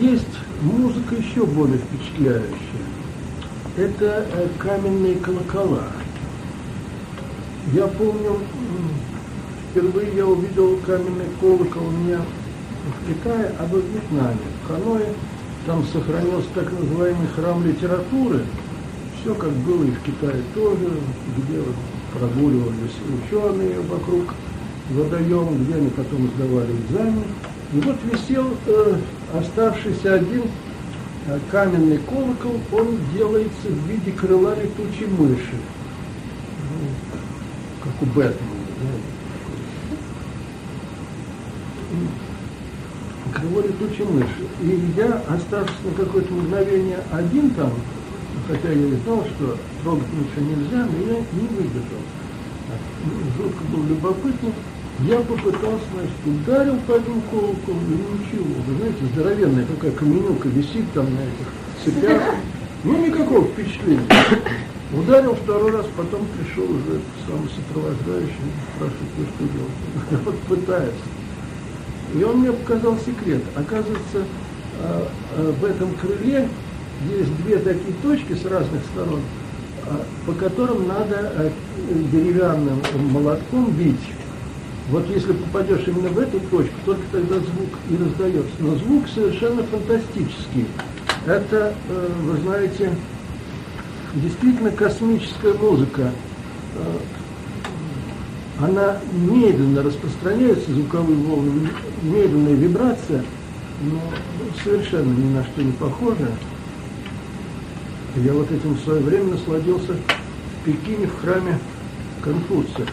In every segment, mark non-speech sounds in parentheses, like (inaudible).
есть музыка еще более впечатляющая. Это э, каменные колокола. Я помню, впервые я увидел каменный колокол у меня в Китае, а во Вьетнаме, в Ханое. Там сохранился так называемый храм литературы. Все как было и в Китае тоже, где прогуливались ученые вокруг водоема, где они потом сдавали экзамен. И вот висел э, оставшийся один э, каменный колокол, он делается в виде крыла летучей мыши, ну, как у Бэтмена. Да? Крыло летучей мыши. И я, оставшись на какое-то мгновение один там, хотя я и знал, что трогать ничего нельзя, но я не выдержал. Жутко был любопытный. Я попытался, значит, ударил по этому колоколу, и ничего. Вы знаете, здоровенная такая каменюка висит там на этих цепях. Ну, никакого впечатления. Ударил второй раз, потом пришел уже сам сопровождающий, спрашивает, ну что делать? (laughs) Вот пытается. И он мне показал секрет. Оказывается, а, а, в этом крыле есть две такие точки с разных сторон, а, по которым надо деревянным молотком бить вот если попадешь именно в эту точку, только тогда звук и раздается. Но звук совершенно фантастический. Это, э, вы знаете, действительно космическая музыка. Э, она медленно распространяется, звуковые волны, медленная вибрация, но совершенно ни на что не похожа. Я вот этим в свое время насладился в Пекине в храме Конфуция.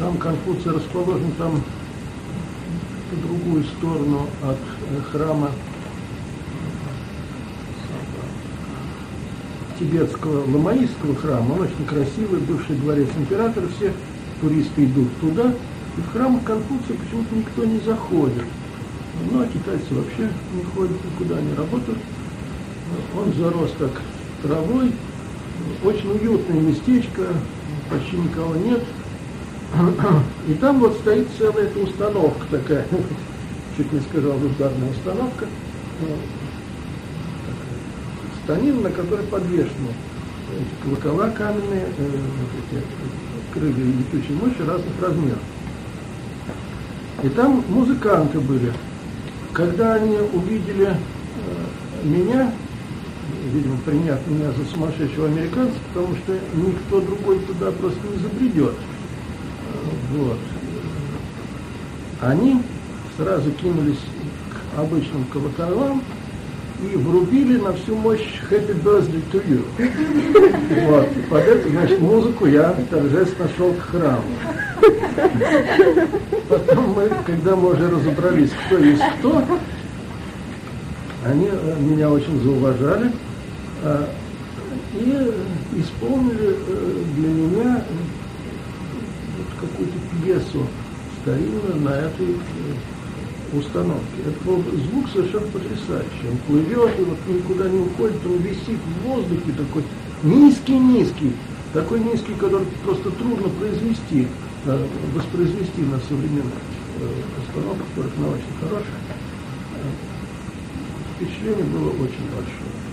Храм Конфуция расположен там по другую сторону от э, храма тибетского ламаистского храма. Он очень красивый, бывший дворец императора. Все туристы идут туда. И в храм Конфуция почему-то никто не заходит. Ну, а китайцы вообще не ходят никуда, они работают. Он зарос так травой. Очень уютное местечко, почти никого нет. И там вот стоит целая эта установка такая, (laughs) чуть не сказал, ударная установка, станина, на которой подвешены колокола каменные, э, эти крылья летучей мыши разных размеров. И там музыканты были. Когда они увидели э, меня, видимо, приняв меня за сумасшедшего американца, потому что никто другой туда просто не забредет. Вот. Они сразу кинулись к обычным колоколам и врубили на всю мощь Happy Birthday to You. Вот. И под эту, значит, музыку я торжественно шел к храму. Потом мы, когда мы уже разобрались, кто есть кто, они э, меня очень зауважали а, и исполнили э, для меня пьесу старинную на этой э, установке. Это был звук совершенно потрясающий. Он плывет и вот никуда не уходит, он висит в воздухе такой низкий-низкий, такой низкий, который просто трудно произвести, э, воспроизвести на современных э, установках, которых она очень хорошая. Впечатление было очень большое.